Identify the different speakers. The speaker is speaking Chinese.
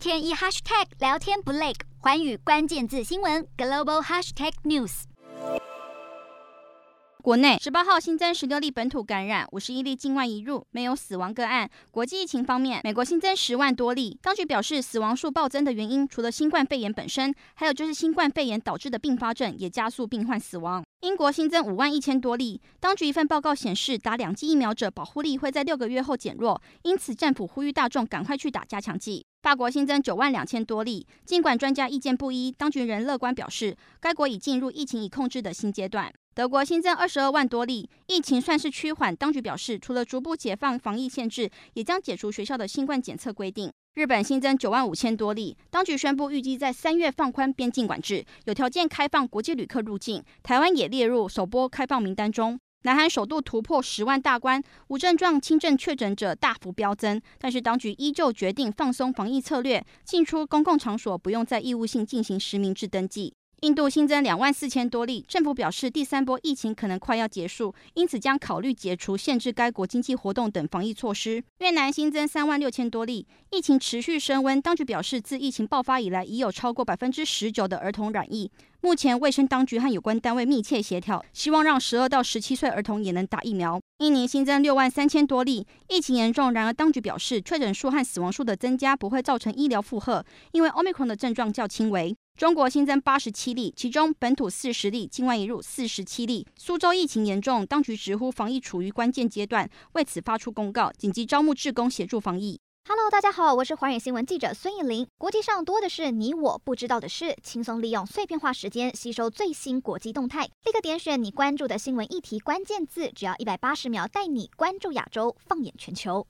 Speaker 1: 天一 hashtag 聊天不累，寰宇关键字新闻 global hashtag news。
Speaker 2: 国内十八号新增十六例本土感染，五十一例境外移入，没有死亡个案。国际疫情方面，美国新增十万多例，当局表示死亡数暴增的原因，除了新冠肺炎本身，还有就是新冠肺炎导致的并发症也加速病患死亡。英国新增五万一千多例，当局一份报告显示，打两剂疫苗者保护力会在六个月后减弱，因此政府呼吁大众赶快去打加强剂。法国新增九万两千多例，尽管专家意见不一，当局仍乐观表示，该国已进入疫情已控制的新阶段。德国新增二十二万多例，疫情算是趋缓。当局表示，除了逐步解放防疫限制，也将解除学校的新冠检测规定。日本新增九万五千多例，当局宣布预计在三月放宽边境管制，有条件开放国际旅客入境。台湾也列入首波开放名单中。南韩首度突破十万大关，无症状轻症确诊者大幅飙增，但是当局依旧决定放松防疫策略，进出公共场所不用再义务性进行实名制登记。印度新增两万四千多例，政府表示第三波疫情可能快要结束，因此将考虑解除限制该国经济活动等防疫措施。越南新增三万六千多例，疫情持续升温，当局表示自疫情爆发以来，已有超过百分之十九的儿童染疫。目前卫生当局和有关单位密切协调，希望让十二到十七岁儿童也能打疫苗。印尼新增六万三千多例，疫情严重，然而当局表示确诊数和死亡数的增加不会造成医疗负荷，因为 Omicron 的症状较轻微。中国新增八十七例，其中本土四十例，境外移入四十七例。苏州疫情严重，当局直呼防疫处于关键阶段，为此发出公告，紧急招募志工协助防疫。
Speaker 1: Hello，大家好，我是寰宇新闻记者孙艺玲。国际上多的是你我不知道的事，轻松利用碎片化时间吸收最新国际动态，立刻点选你关注的新闻议题关键字，只要一百八十秒，带你关注亚洲，放眼全球。